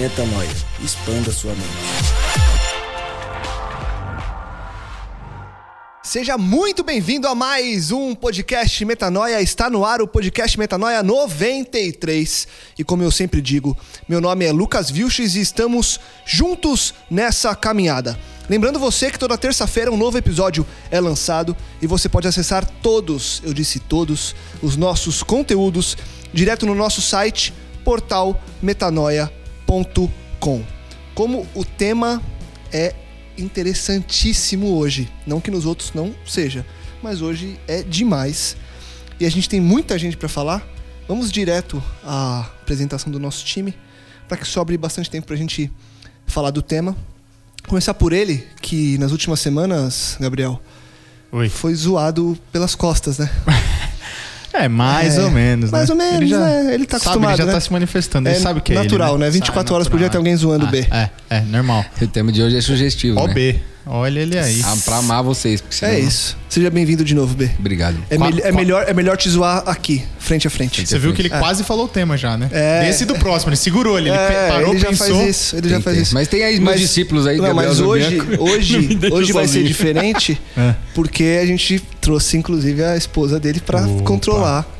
Metanoia. Expanda sua mente. Seja muito bem-vindo a mais um podcast Metanoia. Está no ar o podcast Metanoia 93. E como eu sempre digo, meu nome é Lucas Vilches e estamos juntos nessa caminhada. Lembrando você que toda terça-feira um novo episódio é lançado e você pode acessar todos, eu disse todos, os nossos conteúdos direto no nosso site portalmetanoia.com. Como o tema é interessantíssimo hoje. Não que nos outros não seja, mas hoje é demais. E a gente tem muita gente para falar. Vamos direto à apresentação do nosso time, para que sobre bastante tempo para a gente falar do tema. Começar por ele, que nas últimas semanas, Gabriel, Oi. foi zoado pelas costas, né? É, mais É, ou menos, né? mais ou menos, ele já, né? Ele tá sabe, acostumado, Ele já né? tá se manifestando, ele É sabe o que é natural, ele, né? 24 Sabe, horas por dia tem alguém zoando o B. Ah, É, é, normal. O tema de hoje é sugestivo, né? OB, olha ele aí. Ah, pra amar vocês. porque senão- É isso. Seja bem-vindo de novo, B. Obrigado. É, Qua- mel- é qua- melhor, é melhor te zoar aqui, frente a frente. Você viu que ele quase falou o tema já, né? É. Desse e do próximo, ele segurou ele, ele É, parou, ele já pensou. faz isso, ele já Tem, faz tem. isso. Mas tem aí meus discípulos aí, Não, Gabriel mas hoje, Zubianco. hoje, deixa hoje vai ser sozinho. diferente, É. porque a gente trouxe inclusive a esposa dele pra Opa. controlar.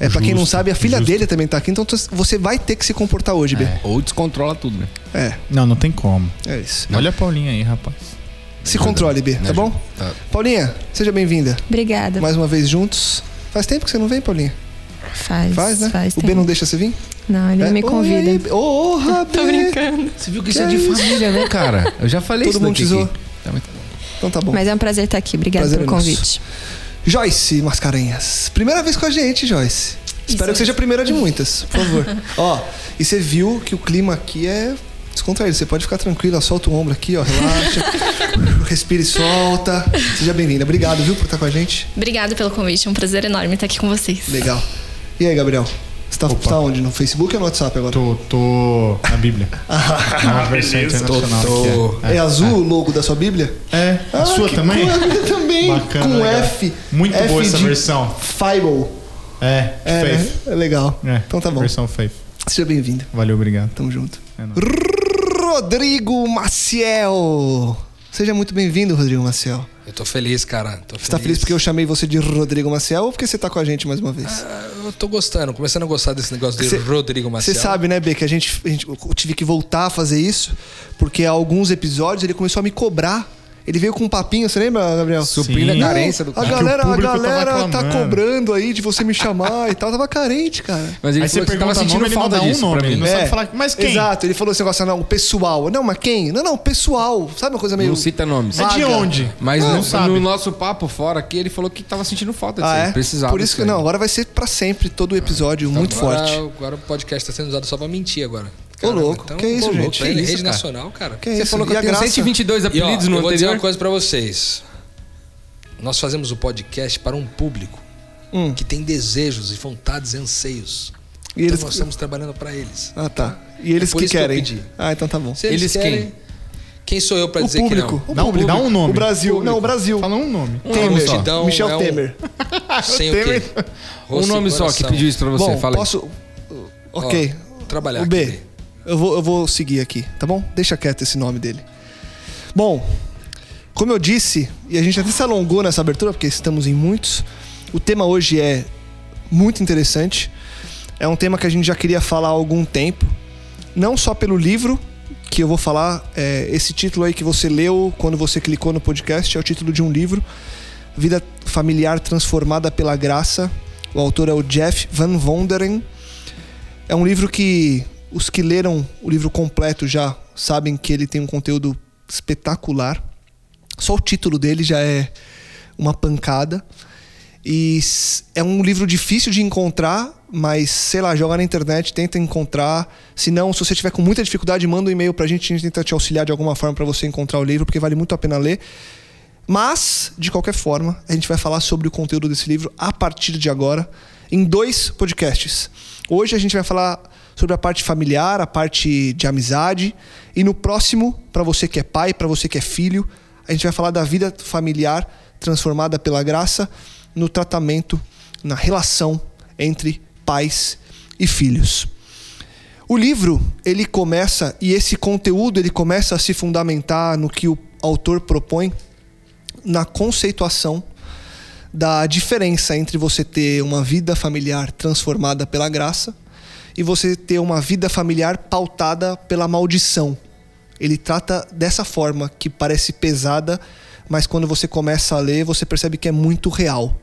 É, pra quem não sabe, a filha justo. dele também tá aqui, então você vai ter que se comportar hoje, B. Ou descontrola tudo, né? É, Não, não tem como. é isso. Olha a Paulinha aí, rapaz. Se controle, B, tá ajuda. bom? Tá. Paulinha, seja bem-vinda. Obrigada. Mais uma vez juntos. Faz tempo que você não vem, Paulinha? Faz, Faz, né? faz o B tempo. não deixa você vir? Não, ele É? me convida. Ô, oh, Tô brincando. Você viu que isso é de família, né, cara? Eu já falei Todo isso mundo daqui. Tá muito bom. Então tá bom. Mas é um prazer estar aqui. Obrigada Prazer pelo é nosso. convite. Joyce Mascarenhas. Primeira vez com a gente, Joyce. Espero que seja a primeira de muitas, por favor. Ó, e você viu que o clima aqui é descontraído. Você pode ficar tranquila, solta o ombro aqui, ó, relaxa. respira e solta. Seja bem-vinda. Obrigado, viu, por estar com a gente. Obrigada pelo convite, é um prazer enorme estar aqui com vocês. Legal. E aí, Gabriel? Você tá, tá onde? No Facebook ou no WhatsApp agora? Tô, tô na Bíblia. Nova versão internacional. Tô- aqui, É, azul o logo da sua Bíblia? É, é. a sua também? A minha também. Bacana, com legal. F. Muito F boa essa de versão. Fible. É, É, Faith. né? é legal. É, Então tá bom. Versão Faith. Seja bem-vindo. Valeu, obrigado. Tamo junto. É nóis. Rodrigo Maciel. Seja muito bem-vindo, Rodrigo Maciel. Eu tô feliz, cara. Tô Você tá feliz porque eu chamei você de Rodrigo Maciel ou porque você tá com a gente mais uma vez? Ah, Eu tô gostando, começando a gostar desse negócio de Cê- Rodrigo Você Maciel. sabe, né, B, que a gente, a gente- eu tive que voltar a fazer isso porque há alguns episódios ele começou a me cobrar. Ele veio com um papinho, você lembra, Gabriel? Suprindo a carência do A cara. que o galera, a galera tá cobrando aí de você me chamar e tal. Tava carente, cara. Mas ele Aí você falou que você tava sentindo nome, ele não falta um disso nome, pra ele mim. não sabe falar, mas quem? Exato, ele falou esse negócio, não, o pessoal. Não, mas quem? Não, não, pessoal. Sabe uma coisa meio. Não cita nomes. É de Vaga. onde? Mas não no, sabe. no nosso papo fora aqui, ele falou que tava sentindo falta disso. Ah, é? Precisava. Por isso que não, agora vai ser pra sempre todo o episódio, muito agora, forte. Agora o podcast tá sendo usado só pra mentir agora. Ô, louco, que isso, ô, louco, gente? Que isso, rede cara? nacional, cara. Que Você isso? falou que E eu a tenho graça? 122 E ó, apelidos eu no vou dizer anterior. uma coisa pra vocês. Nós fazemos o podcast para um público Hum. que tem desejos e vontades e anseios. E então eles- nós estamos trabalhando pra eles. Ah, tá. E eles É que isso que querem? pedi. ah, então tá bom. Se eles, Eles querem, quem? quem sou eu pra O dizer público. que O Dá um, público. dá um nome. O Brasil. Não, o Brasil. Fala um nome. não? Temer. Uma multidão Michel é um- Temer. Sem o quê? Um nome só que pediu isso pra você. Bom, Fala aí. posso... Ok. Ó, trabalhar o B, aqui. Eu vou, eu vou seguir aqui, tá bom? Deixa quieto esse nome dele. Bom, como eu disse, e a gente até se alongou nessa abertura, porque estamos em muitos, o tema hoje é muito interessante. É um tema que a gente já queria falar há algum tempo. Não só pelo livro que eu vou falar, é, esse título aí que você leu quando você clicou no podcast, é o título de um livro, Vida Familiar Transformada pela Graça. O autor é o Jeff Van Wonderen. É um livro que os que leram o livro completo já sabem que ele tem um conteúdo espetacular. Só o título dele já é uma pancada. E é um livro difícil de encontrar, mas sei lá, joga na internet, tenta encontrar. Se não, se você tiver com muita dificuldade, manda um e-mail pra gente, a gente tenta te auxiliar de alguma forma pra você encontrar o livro, porque vale muito a pena ler. Mas, de qualquer forma, a gente vai falar sobre o conteúdo desse livro a partir de agora, em dois podcasts. Hoje a gente vai falar sobre a parte familiar, a parte de amizade, e no próximo, para você que é pai, para você que é filho, a gente vai falar da vida familiar transformada pela graça no tratamento, na relação entre pais e filhos. O livro, ele começa e esse conteúdo ele começa a se fundamentar no que o autor propõe na conceituação da diferença entre você ter uma vida familiar transformada pela graça e você ter uma vida familiar pautada pela maldição. Ele trata dessa forma que parece pesada, mas quando você começa a ler, você percebe que é muito real.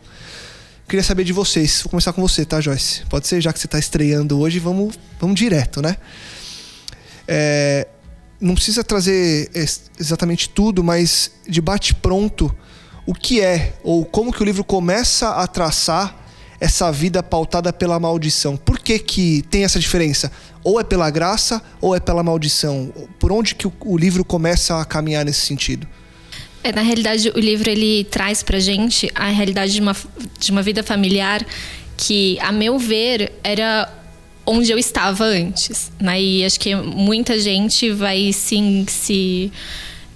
Queria saber de vocês. Vou começar com você, tá, Joyce? Pode ser, já que você está estreando hoje, vamos, vamos direto, né? É, não precisa trazer ex- exatamente tudo, mas de bate pronto o que é ou como que o livro começa a traçar essa vida pautada pela maldição. Por que que tem essa diferença? Ou é pela graça ou é pela maldição? Por onde que o, o livro começa a caminhar nesse sentido? É, na realidade, o livro ele traz pra gente a realidade de uma, de uma vida familiar que, a meu ver, era onde eu estava antes. Né? E acho que muita gente vai sim se.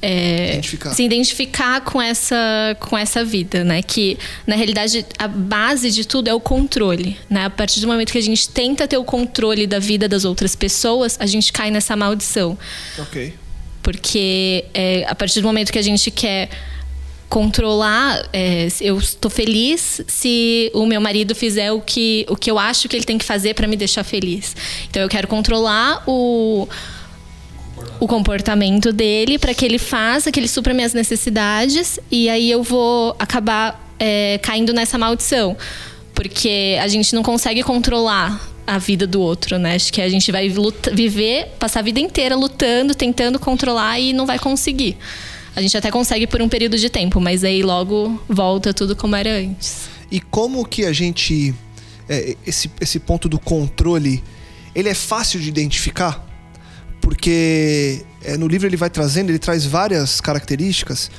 É, Identificar. se identificar com essa, com essa vida, né? Que, na realidade, a base de tudo é o controle, né? A partir do momento que a gente tenta ter o controle da vida das outras pessoas, a gente cai nessa maldição. Ok. Porque é, a partir do momento que a gente quer controlar, é, eu estou feliz se o meu marido fizer o que, o que eu acho que ele tem que fazer para me deixar feliz. Então eu quero controlar o, o comportamento dele para que ele faça, que ele supra minhas necessidades e aí eu vou acabar é, caindo nessa maldição. Porque a gente não consegue controlar a vida do outro, né? Acho que a gente vai luta- viver, passar a vida inteira lutando, tentando controlar e não vai conseguir. A gente até consegue por um período de tempo, mas aí logo volta tudo como era antes. E como que a gente. é, esse, esse ponto do controle, ele é fácil de identificar? Porque é, no livro ele vai trazendo, ele traz várias características.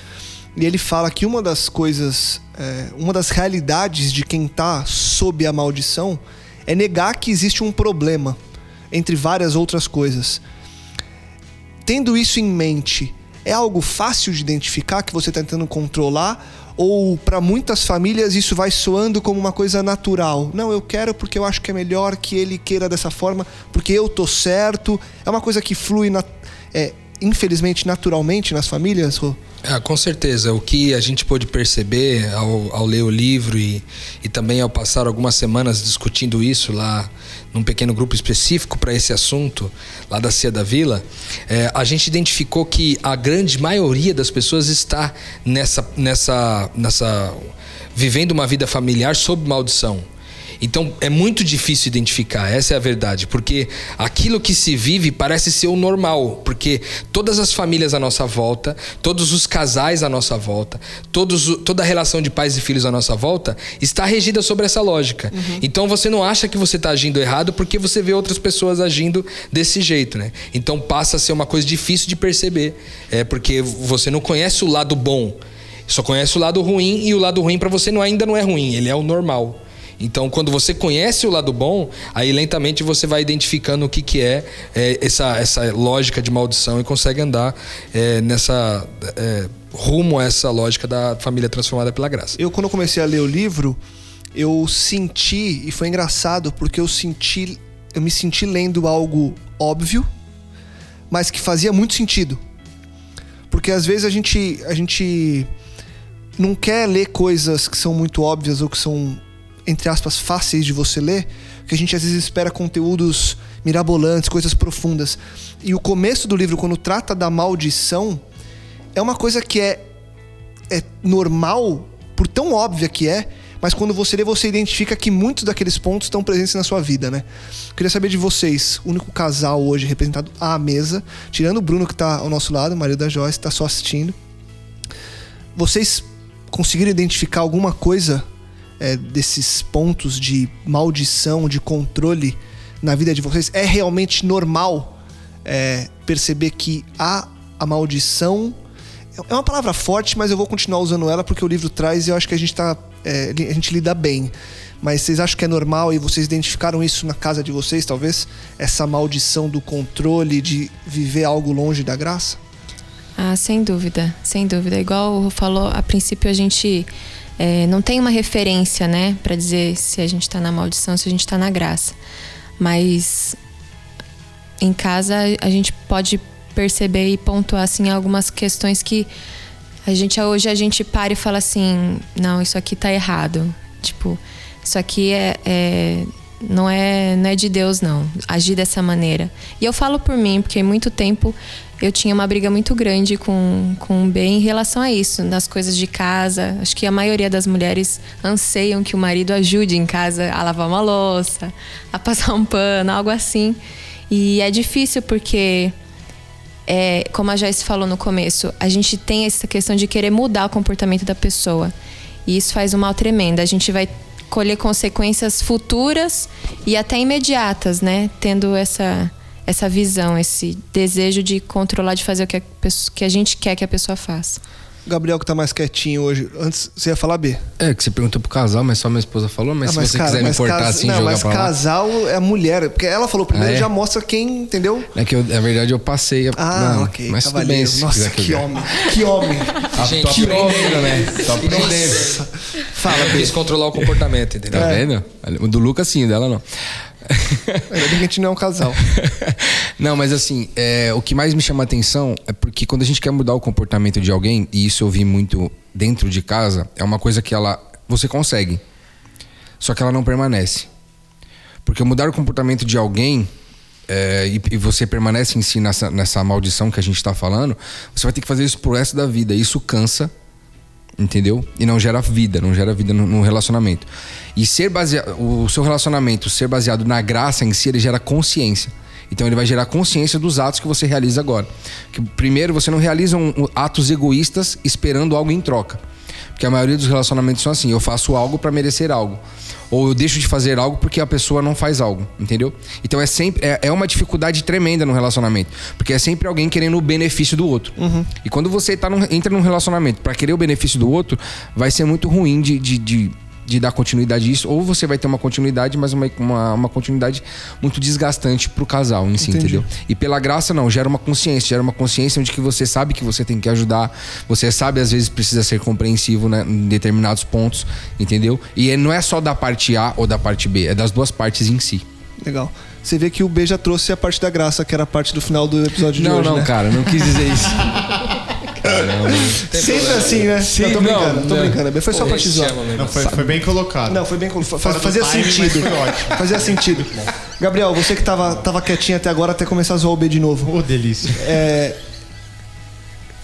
E ele fala que uma das coisas, é, uma das realidades de quem está sob a maldição é negar que existe um problema, entre várias outras coisas. Tendo isso em mente, é algo fácil de identificar que você está tentando controlar? Ou para muitas famílias isso vai soando como uma coisa natural? Não, eu quero porque eu acho que é melhor que ele queira dessa forma, porque eu tô certo. É uma coisa que flui, na- é, infelizmente, naturalmente nas famílias, Rô? Ah, com certeza. O que a gente pôde perceber ao, ao ler o livro e, e também ao passar algumas semanas discutindo isso lá num pequeno grupo específico para esse assunto, lá da Cia da Vila, é, a gente identificou que a grande maioria das pessoas está nessa, nessa, nessa vivendo uma vida familiar sob maldição. Então é muito difícil identificar, essa é a verdade, porque aquilo que se vive parece ser o normal, porque todas as famílias à nossa volta, todos os casais à nossa volta, todos, toda a relação de pais e filhos à nossa volta está regida sobre essa lógica. Então você não acha que você está agindo errado porque você vê outras pessoas agindo desse jeito, né? Então passa a ser uma coisa difícil de perceber, é porque você não conhece o lado bom, só conhece o lado ruim e o lado ruim para você não, ainda não é ruim, ele é o normal. Então, quando você conhece o lado bom, aí lentamente você vai identificando o que, que é, é, essa, essa lógica de maldição e consegue andar é, nessa é, rumo a essa lógica da família transformada pela graça. Eu, quando comecei a ler o livro, eu senti, e foi engraçado, porque eu senti, eu me senti lendo algo óbvio, mas que fazia muito sentido. Porque às vezes a gente, a gente não quer ler coisas que são muito óbvias ou que são, entre aspas, fáceis de você ler, porque a gente às vezes espera conteúdos mirabolantes, coisas profundas. E o começo do livro, quando trata da maldição, é uma coisa que é, é normal, por tão óbvia que é, mas quando você lê, você identifica que muitos daqueles pontos estão presentes na sua vida, né? Queria saber de vocês, único casal hoje representado à mesa, tirando o Bruno que está ao nosso lado, o marido da Joyce, está só assistindo. Vocês conseguiram identificar alguma coisa é, desses pontos de maldição, de controle na vida de vocês? É realmente normal é, perceber que há a maldição? É uma palavra forte, mas eu vou continuar usando ela porque o livro traz e eu acho que a gente tá é, a gente lida bem. Mas vocês acham que é normal e vocês identificaram isso na casa de vocês, talvez? Essa maldição do controle, de viver algo longe da graça? Ah, sem dúvida, sem dúvida. Igual o falou, a princípio a gente é, não tem uma referência, né, para dizer se a gente tá na maldição, se a gente tá na graça. Mas em casa a gente pode perceber e pontuar assim algumas questões que a gente hoje a gente para e fala assim, não, isso aqui tá errado. Tipo, isso aqui é, é não é não é de Deus não, agir dessa maneira. E eu falo por mim, porque muito tempo eu tinha uma briga muito grande com, com o B em relação a isso, nas coisas de casa. Acho que a maioria das mulheres anseiam que o marido ajude em casa a lavar uma louça, a passar um pano, algo assim. E é difícil porque é, como a Joyce falou no começo, a gente tem essa questão de querer mudar o comportamento da pessoa. E isso faz um mal tremendo. A gente vai colher consequências futuras e até imediatas, né? Tendo essa, essa visão, esse desejo de controlar, de fazer o que a, pessoa, que a gente quer que a pessoa faça. Gabriel que tá mais quietinho hoje. Antes, você ia falar B. É, que você perguntou pro casal, mas só minha esposa falou, mas Ah, se mas você cara, quiser me cortar casa- assim, não, jogar mas pra lá. casal é a mulher. Porque ela falou primeiro, Ah, é? já mostra quem, entendeu? É que eu, na verdade eu passei a. Ah, não, ok. Mas tudo cavaleiro. bem, se Nossa, que ver. homem. Que homem. Ah, Gente, que aprendendo, né? Aprendendo. Fala, B. Quis controlar o comportamento, entendeu? Tá É. vendo? O do Lucas sim, o dela não. Ainda bem que a gente não é um casal. Não, mas assim, é, o que mais me chama a atenção é porque quando a gente quer mudar o comportamento de alguém, e isso eu vi muito dentro de casa, é uma coisa que ela. Você consegue. Só que ela não permanece. Porque mudar o comportamento de alguém. é, e, e você permanece em si nessa, nessa maldição que a gente tá falando, você vai ter que fazer isso pro resto da vida. Isso cansa, entendeu? E não gera vida, não gera vida no, no relacionamento. E ser baseado, o seu relacionamento ser baseado na graça em si, ele gera consciência. Então ele vai gerar consciência dos atos que você realiza agora. Que primeiro você não realiza um- atos egoístas esperando algo em troca. Porque a maioria dos relacionamentos são assim, eu faço algo para merecer algo. Ou eu deixo de fazer algo porque a pessoa não faz algo, entendeu? Então é sempre é, é uma dificuldade tremenda no relacionamento, porque é sempre alguém querendo o benefício do outro. E quando você tá num- entra num relacionamento para querer o benefício do outro, vai ser muito ruim de, de, de, de dar continuidade a isso, ou você vai ter uma continuidade, mas uma, uma, uma continuidade muito desgastante pro casal em si, Entendi. entendeu? E pela graça não, gera uma consciência, gera uma consciência onde que você sabe que você tem que ajudar, você sabe às vezes precisa ser compreensivo né, em determinados pontos, entendeu? E é- não é só da parte A ou da parte B, é das duas partes em si. Legal. Você vê que o B já trouxe a parte da graça, que era a parte do final do episódio de não, hoje, não, né? cara, não quis dizer isso. Caramba. Sempre assim, né? Sim, não, tô não, brincando, tô não. brincando. B. Foi só pra te zoar. mesmo. Não, foi, foi bem colocado. Não, foi bem colo- fa- Fora do Fazia sentido. Fazia sentido. Gabriel, você que tava, tava quietinho até agora, até começar a zoar o B de novo. Ô, delícia. É,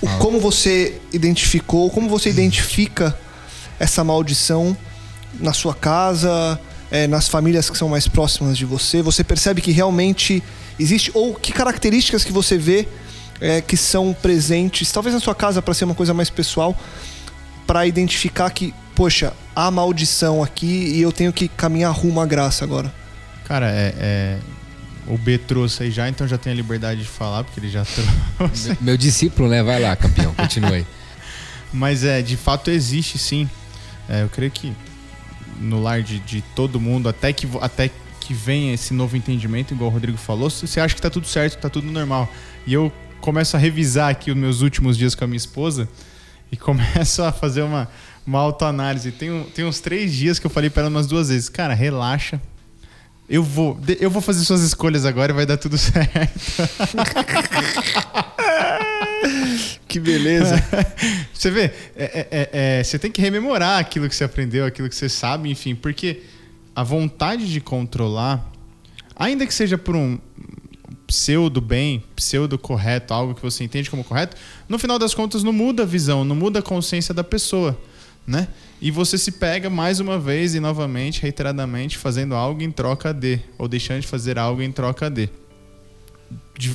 o, como você identificou, como você identifica essa maldição na sua casa, é, nas famílias que são mais próximas de você? Você percebe que realmente existe? Ou que características que você vê é, que são presentes, talvez na sua casa para ser uma coisa mais pessoal, para identificar que, poxa, há maldição aqui e eu tenho que caminhar rumo à graça agora? Cara, é, é- O B trouxe aí já, então já tem a liberdade de falar, porque ele já trouxe. Meu discípulo, né? Vai lá, campeão, continue aí. Mas é, de fato existe sim. É, eu creio que no lar de, de todo mundo, até que, até que venha esse novo entendimento, igual o Rodrigo falou, você acha que tá tudo certo, tá tudo normal. E eu começo a revisar aqui os meus últimos dias com a minha esposa e começo a fazer uma, uma autoanálise. Tem, tem uns três dias que eu falei para ela umas duas vezes, cara, relaxa. Eu vou, eu vou fazer suas escolhas agora e vai dar tudo certo. Que beleza. Você vê, é- é- é- é, você tem que rememorar aquilo que você aprendeu, aquilo que você sabe, enfim, porque a vontade de controlar, ainda que seja por um pseudo bem, pseudo correto, algo que você entende como correto, no final das contas não muda a visão, não muda a consciência da pessoa, né? E você se pega mais uma vez e novamente, reiteradamente, fazendo algo em troca de, ou deixando de fazer algo em troca de.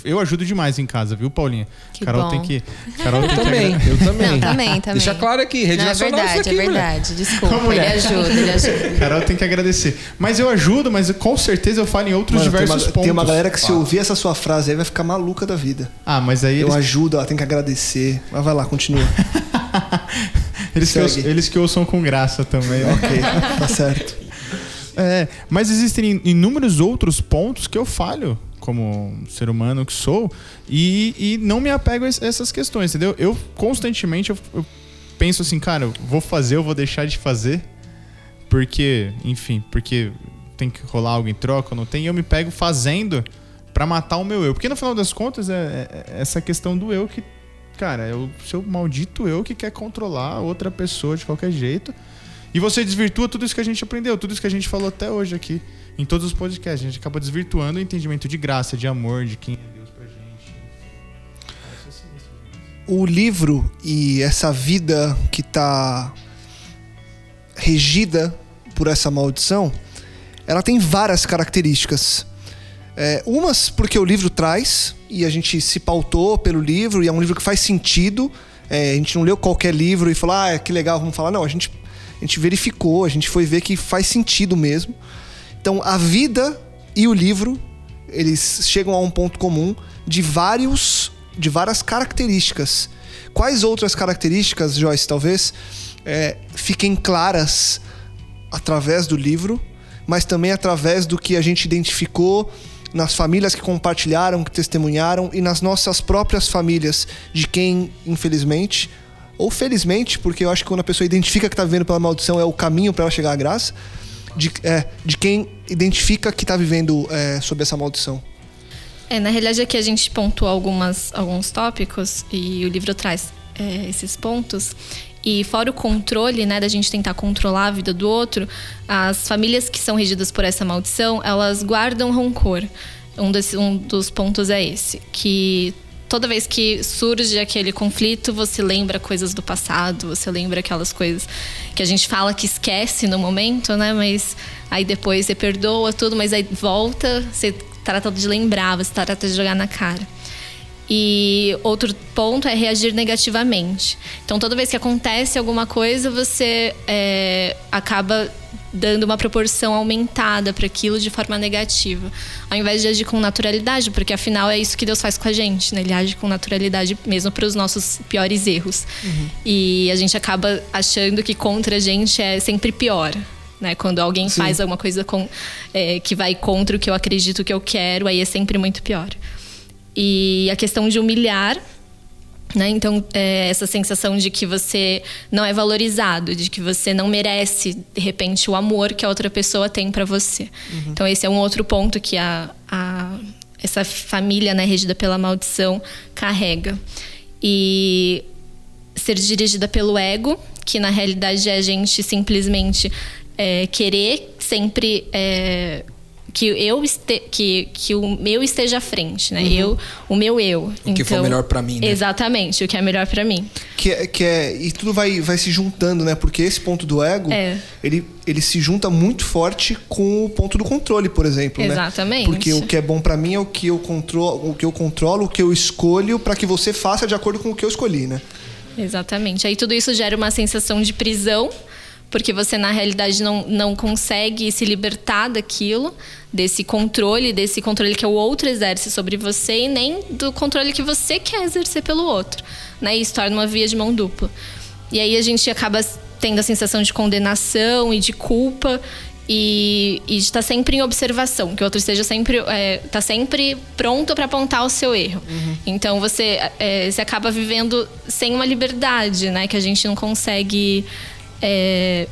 Eu ajudo demais em casa, viu, Paulinha? Que Carol bom. tem que. Carol Eu tem que também, agra- eu também. Não, também, também. Deixa claro aqui, rede Não, é verdade, isso aqui, é mulher. verdade. Desculpa, mulher. ele ajuda, ele ajuda. Carol tem que agradecer. Mas eu ajudo, mas com certeza eu falo em outros Mano, tem, diversos uma, pontos. tem uma galera que se ouvir essa sua frase aí vai ficar maluca da vida. Ah, mas aí Eu eles, ajudo, ela tem que agradecer. Mas vai lá, continua. eles, que ouçam, eles que ouçam com graça também. ok, tá certo. É, mas existem inúmeros outros pontos que eu falho como ser humano que sou e, e não me apego a es- essas questões, entendeu? Eu constantemente eu, eu penso assim, cara, eu vou fazer, eu vou deixar de fazer, porque, enfim, porque tem que rolar algo em troca, ou não tem, e eu me pego fazendo pra matar o meu eu. Porque no final das contas é, é- é essa questão do eu que, cara, é o seu maldito eu que quer controlar outra pessoa de qualquer jeito. E você desvirtua tudo isso que a gente aprendeu, tudo isso que a gente falou até hoje aqui, em todos os podcasts. A gente acaba desvirtuando o entendimento de graça, de amor, de quem é Deus pra gente. O livro e essa vida que tá regida por essa maldição, ela tem várias características. É, umas porque o livro traz e a gente se pautou pelo livro e é um livro que faz sentido. É, a gente não leu qualquer livro e falou, ah, que legal, vamos falar. Não, a gente, a gente verificou, a gente foi ver que faz sentido mesmo. Então, a vida e o livro, eles chegam a um ponto comum de vários de várias características. Quais outras características, Joyce, talvez, é, fiquem claras através do livro, mas também através do que a gente identificou nas famílias que compartilharam, que testemunharam e nas nossas próprias famílias, de quem, infelizmente, ou felizmente, porque eu acho que quando a pessoa identifica que está vivendo pela maldição é o caminho para ela chegar à graça, de, é, de quem identifica que está vivendo é, sob essa maldição. É, na realidade aqui a gente pontua algumas, alguns tópicos e o livro traz é, esses pontos. E fora o controle, né, da gente tentar controlar a vida do outro, as famílias que são regidas por essa maldição, elas guardam rancor. Um, desse, um dos pontos é esse, que toda vez que surge aquele conflito, você lembra coisas do passado, você lembra aquelas coisas que a gente fala que esquece no momento, né? Mas aí depois você perdoa tudo, mas aí volta, você trata de lembrar, você trata de jogar na cara. E outro ponto é reagir negativamente. Então, toda vez que acontece alguma coisa, você é, acaba dando uma proporção aumentada para aquilo de forma negativa, ao invés de agir com naturalidade, porque afinal é isso que Deus faz com a gente, né? Ele age com naturalidade mesmo para os nossos piores erros. E a gente acaba achando que contra a gente é sempre pior. Né? Quando alguém faz alguma coisa com, é, que vai contra o que eu acredito que eu quero, aí é sempre muito pior. E a questão de humilhar, né? Então, é, essa sensação de que você não é valorizado, de que você não merece, de repente, o amor que a outra pessoa tem para você. Então, esse é um outro ponto que a, a- essa família, né, regida pela maldição, carrega. E ser dirigida pelo ego, que na realidade é a gente simplesmente é, querer sempre é, que eu este, que, que o meu esteja à frente, né? Eu, o meu eu. O que for melhor pra mim, né? Exatamente, o que é melhor pra mim. Que é, que é e tudo vai, vai se juntando, né? Porque esse ponto do ego, É. ele, ele se junta muito forte com o ponto do controle, por exemplo, né? Exatamente. Porque o que é bom pra mim é o que eu controlo, o que eu controlo, o que eu escolho pra que você faça de acordo com o que eu escolhi, né? Exatamente. Aí tudo isso gera uma sensação de prisão, porque você na realidade não, não consegue se libertar daquilo, desse controle, desse controle que o outro exerce sobre você e nem do controle que você quer exercer pelo outro. Né? E isso torna uma via de mão dupla. E aí a gente acaba tendo a sensação de condenação e de culpa e, e de estar sempre em observação, que o outro esteja sempre, é, tá sempre pronto para apontar o seu erro. Então você, é, você acaba vivendo sem uma liberdade, né? Que a gente não consegue é,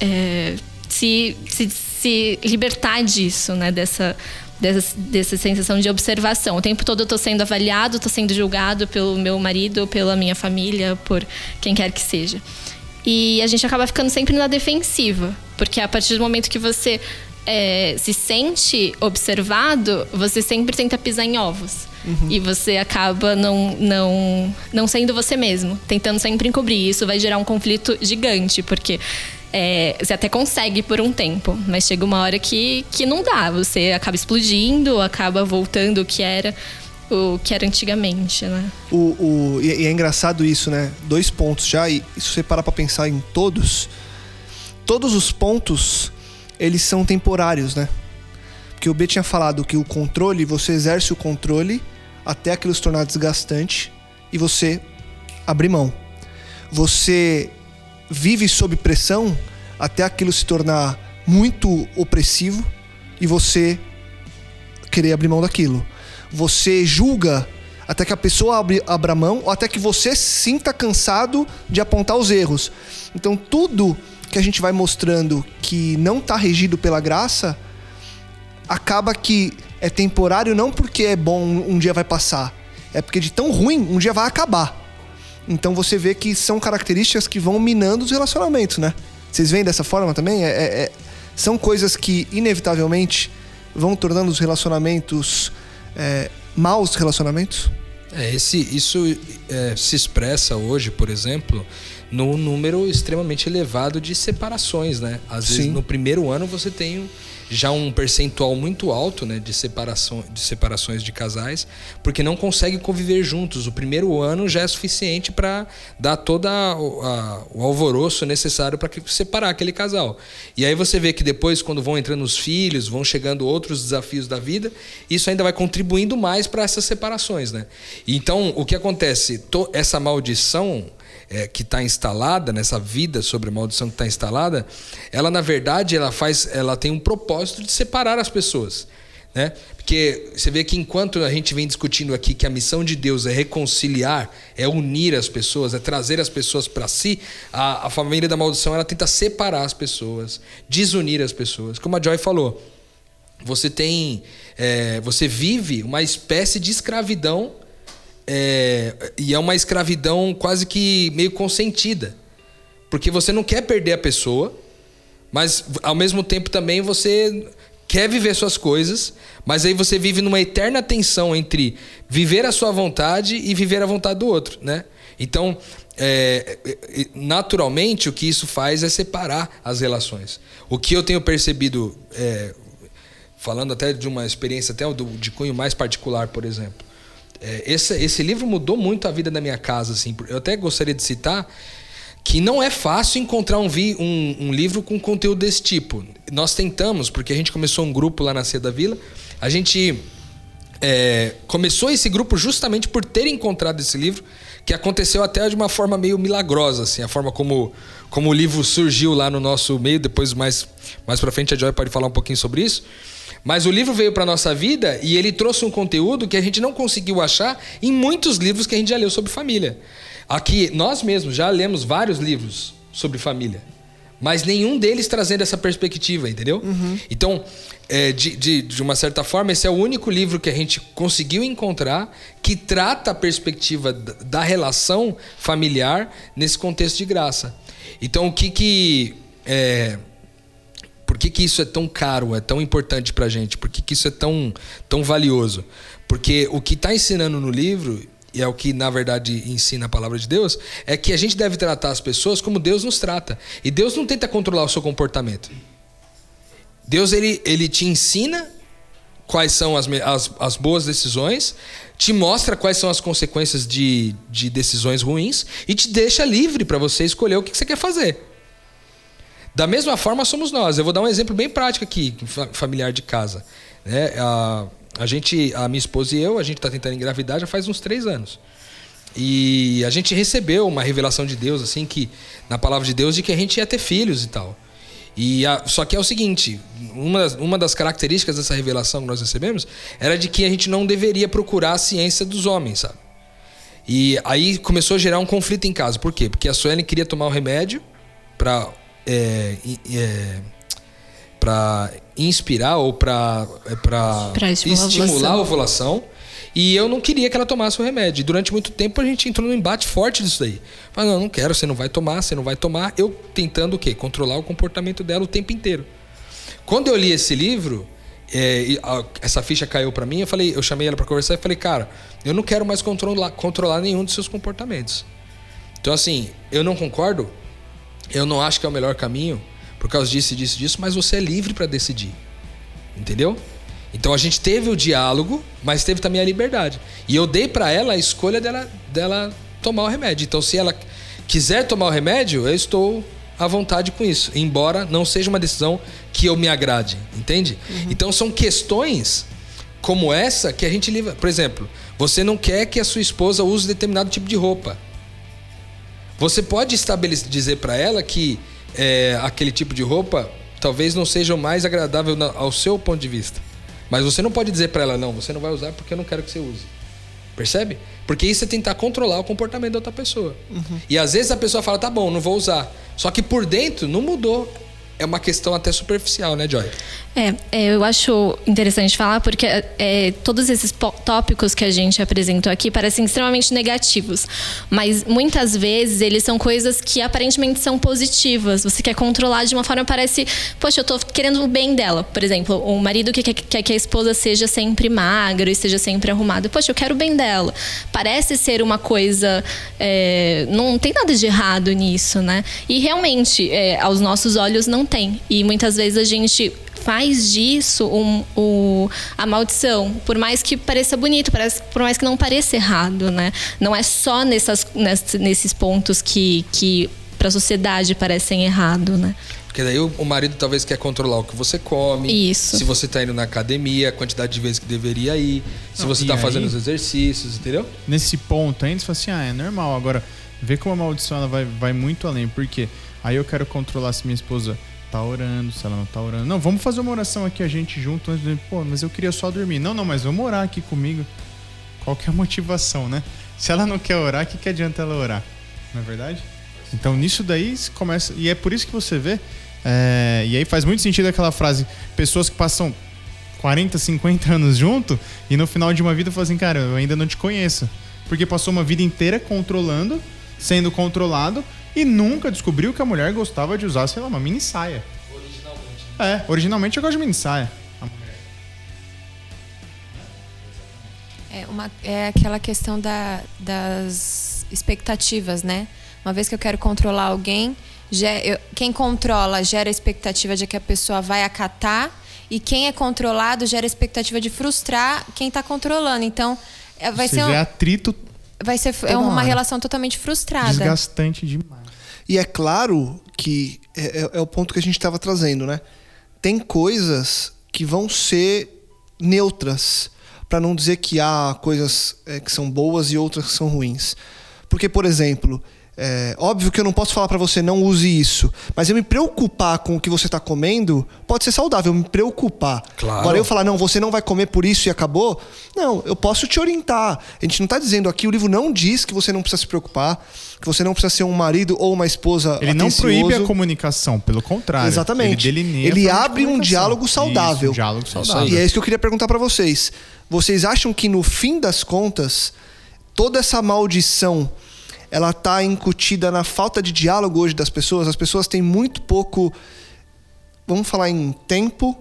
é, se, se, se libertar disso, né? Dessa, dessa, dessa sensação de observação. O tempo todo eu tô sendo avaliado, tô sendo julgado pelo meu marido, pela minha família, por quem quer que seja. E a gente acaba ficando sempre na defensiva, porque a partir do momento que você é, se sente observado, você sempre tenta pisar em ovos. E você acaba não, não, não sendo você mesmo, tentando sempre encobrir. Isso vai gerar um conflito gigante, porque é, você até consegue por um tempo, mas chega uma hora que, que não dá. Você acaba explodindo, acaba voltando o que era o que era antigamente, né? O, o, e e é engraçado isso, né? Dois pontos já, e se você parar pra pensar em todos, todos os pontos, eles são temporários, né? Porque o B tinha falado que o controle, você exerce o controle até aquilo se tornar desgastante e você abrir mão. Você vive sob pressão até aquilo se tornar muito opressivo e você querer abrir mão daquilo. Você julga até que a pessoa abre, abra mão ou até que você sinta cansado de apontar os erros. Então tudo que a gente vai mostrando que não está regido pela graça acaba que é temporário não porque é bom um dia vai passar, é porque de tão ruim um dia vai acabar. Então você vê que são características que vão minando os relacionamentos, né? Vocês veem dessa forma também? É- é- é- são coisas que inevitavelmente vão tornando os relacionamentos é, maus relacionamentos. É, esse, isso é, se expressa hoje, por exemplo, num número extremamente elevado de separações, né? Às vezes Sim. no primeiro ano você tem já um percentual muito alto né, de, separação, de separações de casais, porque não conseguem conviver juntos. O primeiro ano já é suficiente para dar todo o alvoroço necessário para separar aquele casal. E aí você vê que depois, quando vão entrando os filhos, vão chegando outros desafios da vida, isso ainda vai contribuindo mais para essas separações. Né? Então, o que acontece? Essa maldição é, que está instalada nessa vida sobre a maldição que está instalada, ela na verdade ela faz, ela tem um propósito de separar as pessoas, né? Porque você vê que enquanto a gente vem discutindo aqui que a missão de Deus é reconciliar, é unir as pessoas, é trazer as pessoas para si, a, a família da maldição ela tenta separar as pessoas, desunir as pessoas. Como a Joy falou, você tem, é, você vive uma espécie de escravidão é, e é uma escravidão quase que meio consentida. Porque você não quer perder a pessoa, mas ao mesmo tempo também você quer viver suas coisas, mas aí você vive numa eterna tensão entre viver a sua vontade e viver a vontade do outro, né? Então, é, é, naturalmente, o que isso faz é separar as relações. O que eu tenho percebido, é, falando até de uma experiência até de cunho mais particular, por exemplo, é, esse, esse livro mudou muito a vida da minha casa. Assim. Eu até gostaria de citar que não é fácil encontrar um, vi- um- um livro com conteúdo desse tipo. Nós tentamos, porque a gente começou um grupo lá na Cia da Vila, a gente é, começou esse grupo justamente por ter encontrado esse livro, que aconteceu até de uma forma meio milagrosa, assim, a forma como, como o livro surgiu lá no nosso meio. Depois, mais, mais pra frente, a Joy pode falar um pouquinho sobre isso. Mas o livro veio para nossa vida e ele trouxe um conteúdo que a gente não conseguiu achar em muitos livros que a gente já leu sobre família. Aqui, nós mesmos já lemos vários livros sobre família, mas nenhum deles trazendo essa perspectiva, entendeu? Então, é, de, de, de uma certa forma, esse é o único livro que a gente conseguiu encontrar que trata a perspectiva da, da relação familiar nesse contexto de graça. Então, o que que. é, por que, que isso é tão caro, é tão importante pra gente? Por que, que isso é tão, tão valioso? Porque o que está ensinando no livro, e é o que na verdade ensina a palavra de Deus, é que a gente deve tratar as pessoas como Deus nos trata. E Deus não tenta controlar o seu comportamento. Deus ele, ele te ensina quais são as, as, as boas decisões, te mostra quais são as consequências de, de decisões ruins e te deixa livre para você escolher o que que você quer fazer. Da mesma forma somos nós. Eu vou dar um exemplo bem prático aqui, fa- familiar de casa. né? A, a gente, a minha esposa e eu, a gente está tentando engravidar já faz uns três anos. E a gente recebeu uma revelação de Deus, assim, que na palavra de Deus, de que a gente ia ter filhos e tal. E a- só que é o seguinte, uma das, uma das características dessa revelação que nós recebemos era de que a gente não deveria procurar a ciência dos homens, sabe? E aí começou a gerar um conflito em casa. Por quê? Porque a Suelen queria tomar o remédio para é, é, para inspirar ou para para Pra estimular a ovulação. E eu não queria que ela tomasse o remédio. E durante muito tempo a gente entrou num embate forte disso daí. Falei, não, não quero, você não vai tomar, você não vai tomar. Eu tentando o quê? Controlar o comportamento dela o tempo inteiro. Quando eu li esse livro, é, a- essa ficha caiu pra mim, eu falei, eu chamei ela pra conversar e falei, cara, eu não quero mais controlar, controlar nenhum dos seus comportamentos. Então, assim, eu não concordo, eu não acho que é o melhor caminho, por causa disso, disso, disso, mas você é livre pra decidir. Entendeu? Então a gente teve o diálogo, mas teve também a liberdade. E eu dei pra ela a escolha dela, dela tomar o remédio. Então, se ela quiser tomar o remédio, eu estou à vontade com isso, embora não seja uma decisão que eu me agrade, entende? Então são questões como essa que a gente livra. Por exemplo, você não quer que a sua esposa use determinado tipo de roupa. Você pode estabelecer, dizer para ela que é, aquele tipo de roupa talvez não seja o mais agradável na- ao seu ponto de vista. Mas você não pode dizer para ela, não, você não vai usar porque eu não quero que você use. Percebe? Porque isso é tentar controlar o comportamento da outra pessoa. E às vezes a pessoa fala, tá bom, não vou usar. Só que por dentro não mudou. É uma questão até superficial, né, Joy? É, é, eu acho interessante falar porque é, todos esses tópicos que a gente apresentou aqui parecem extremamente negativos, mas muitas vezes eles são coisas que aparentemente são positivas. Você quer controlar de uma forma parece, poxa, eu tô querendo o bem dela. Por exemplo, o marido que quer que a esposa seja sempre magra e seja sempre arrumada. Poxa, eu quero o bem dela. Parece ser uma coisa, é, não tem nada de errado nisso, né? E realmente, é, aos nossos olhos não tem. E muitas vezes a gente faz disso um, o- a maldição, por mais que pareça bonito, parece, por mais que não pareça errado, né? Não é só nessas, ness- nesses pontos que, que para a sociedade parecem errado, né? Porque daí o, o marido talvez quer controlar o que você come. Isso. Se você tá indo na academia, a quantidade de vezes que deveria ir. Se Não, você e tá aí- fazendo os exercícios, entendeu? nesse ponto ainda, você fala assim, ah, é normal. Agora, vê como a maldição ela vai, vai muito além. Porque aí eu quero controlar se minha esposa tá orando, se ela não tá orando. Não, vamos fazer uma oração aqui a gente junto. antes de- Pô, mas eu queria só dormir. Não, não, mas vamos orar aqui comigo. Qual que é a motivação, né? Se ela não quer orar, o que, que adianta ela orar? Não é verdade? Então nisso daí começa. E é por isso que você vê. é, e aí faz muito sentido aquela frase: pessoas que passam 40, 50 anos junto e no final de uma vida falam assim, cara, eu ainda não te conheço. Porque passou uma vida inteira controlando, sendo controlado e nunca descobriu que a mulher gostava de usar, sei lá, uma mini saia. Originalmente. É, originalmente eu gosto de mini saia. É, uma, é aquela questão da- das expectativas, né? Uma vez que eu quero controlar alguém, quem controla gera a expectativa de que a pessoa vai acatar e quem é controlado gera a expectativa de frustrar quem está controlando. Então, é, vai Ou ser, um- é atrito vai ser é uma hora. relação totalmente frustrada. desgastante demais. E é claro que é, é- é o ponto que a gente estava trazendo, né? Tem coisas que vão ser neutras, para não dizer que há coisas é, que são boas e outras que são ruins. Porque, por exemplo, é, óbvio que eu não posso falar para você não use isso, mas eu me preocupar com o que você está comendo pode ser saudável, me preocupar. Claro. Agora eu falar, não, você não vai comer por isso e acabou. Não, eu posso te orientar. A gente não está dizendo aqui, o livro não diz que você não precisa se preocupar, que você não precisa ser um marido ou uma esposa Ele não proíbe a comunicação, pelo contrário. Exatamente. Ele. Ele abre um diálogo saudável. Isso, um diálogo saudável. E é isso que eu queria perguntar para vocês. Vocês acham que no fim das contas, toda essa maldição ela tá incutida na falta de diálogo hoje das pessoas? As pessoas têm muito pouco, vamos falar em tempo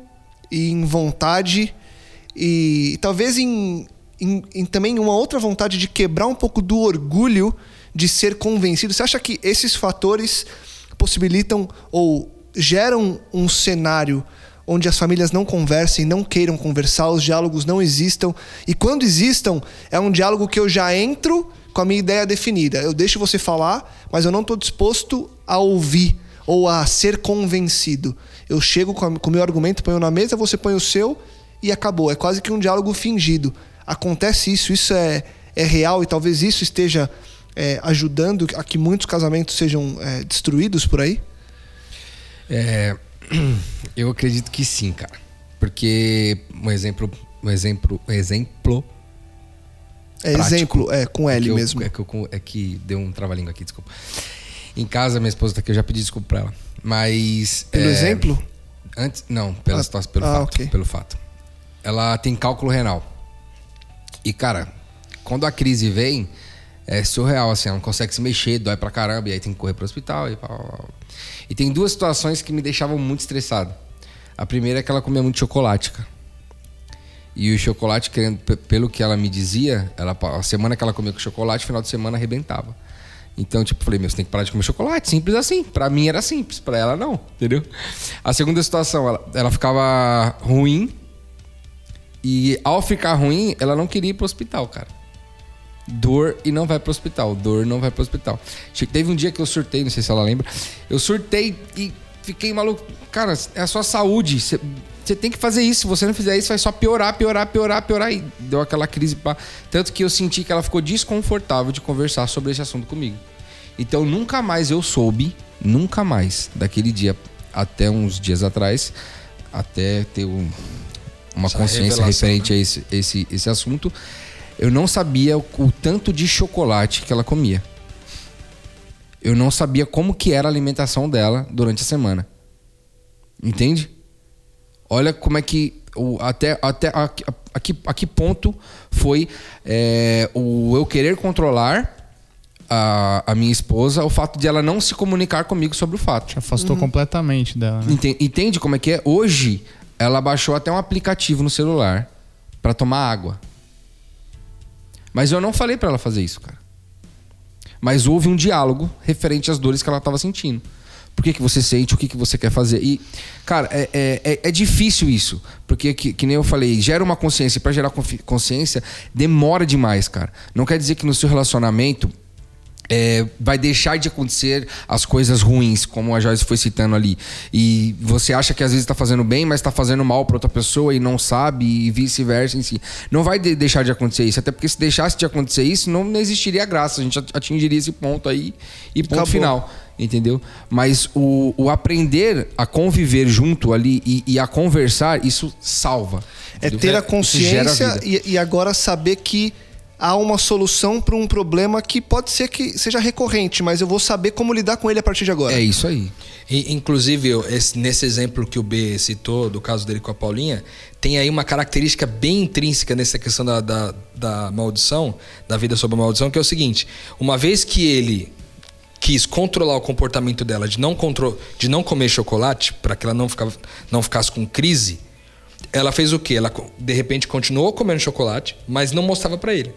e em vontade e, e talvez em, em- em também uma outra vontade de quebrar um pouco do orgulho de ser convencido. Você acha que esses fatores possibilitam ou geram um cenário onde as famílias não conversem, não queiram conversar, os diálogos não existam. E quando existam, é um diálogo que eu já entro com a minha ideia definida. Eu deixo você falar, mas eu não estou disposto a ouvir ou a ser convencido. Eu chego com o meu argumento, ponho na mesa, você põe o seu e acabou. É quase que um diálogo fingido. Acontece isso, isso é, é real e talvez isso esteja é, ajudando a que muitos casamentos sejam é, destruídos por aí? É, eu acredito que sim, cara. Porque um exemplo, um exemplo, um exemplo É Prático. exemplo, é com é L que eu- mesmo. é, que eu- é que deu um trava-língua aqui, desculpa. Em casa, minha esposa tá aqui, eu já pedi desculpa pra ela. Mas. Pelo é, exemplo? Antes, não, pela Ah, situação, pelo ah, fato, ok. pelo fato. Ela tem cálculo renal. E cara, quando a crise vem, é surreal assim, ela não consegue se mexer, dói pra caramba, e aí tem que correr pro hospital e pá, pá, pá. E tem duas situações que me deixavam muito estressado. A primeira é que ela comia muito chocolate, cara. E o chocolate, querendo, pelo que ela me dizia, ela, a semana que ela comia com chocolate, final de semana arrebentava. Então, tipo, falei, meu, você tem que parar de comer chocolate. Simples assim. Pra mim era simples, pra ela não, entendeu? A segunda situação, ela, ela ficava ruim. E ao ficar ruim, ela não queria ir pro hospital, cara. Dor e não vai pro hospital. Dor não vai pro hospital. Teve um dia que eu surtei, não sei se ela lembra. Eu surtei e fiquei maluco. Cara, é a sua saúde. Você você tem que fazer isso. Se você não fizer isso, vai só piorar, piorar, piorar, piorar. E deu aquela crise. Pra... Tanto que eu senti que ela ficou desconfortável de conversar sobre esse assunto comigo. Então nunca mais eu soube, nunca mais, daquele dia até uns dias atrás, até ter um- uma Essa consciência referente a esse, esse, esse assunto, eu não sabia o, o tanto de chocolate que ela comia. Eu não sabia como que era a alimentação dela durante a semana. Entende? Olha como é que. O, até até a, a, a, que, a que ponto foi é, o eu querer controlar a, a minha esposa, o fato de ela não se comunicar comigo sobre o fato. Te afastou completamente dela. Né? Enten- Entende como é que é? Hoje, ela baixou até um aplicativo no celular pra tomar água. Mas eu não falei pra ela fazer isso, cara. Mas houve um diálogo referente às dores que ela tava sentindo. Por que, que você sente, o que, que você quer fazer. E, cara, é, é, é- é difícil isso. Porque, que, que nem eu falei, gera uma consciência. E pra gerar consciência, demora demais, cara. Não quer dizer que no seu relacionamento é, vai deixar de acontecer as coisas ruins, como a Joyce foi citando ali. E você acha que às vezes está fazendo bem, mas está fazendo mal para outra pessoa e não sabe, e vice-versa em si. Não vai de- deixar de acontecer isso, até porque se deixasse de acontecer isso, não, não existiria graça. A gente at- atingiria esse ponto aí e ponto Acabou. final. Entendeu? Mas o, o aprender a conviver junto ali e, e a conversar, isso salva. É entendeu? ter a consciência e, e agora saber que há uma solução para um problema que pode ser que seja recorrente, mas eu vou saber como lidar com ele a partir de agora. É isso aí. E, inclusive, eu- esse- nesse exemplo que o B citou, do caso dele com a Paulinha, tem aí uma característica bem intrínseca nessa questão da, da, da maldição, da vida sob a maldição, que é o seguinte: uma vez que ele quis controlar o comportamento dela de não, contro de não comer chocolate, para que ela não, ficava, não ficasse com crise, ela fez o quê? Ela, de repente, continuou comendo chocolate, mas não mostrava para ele.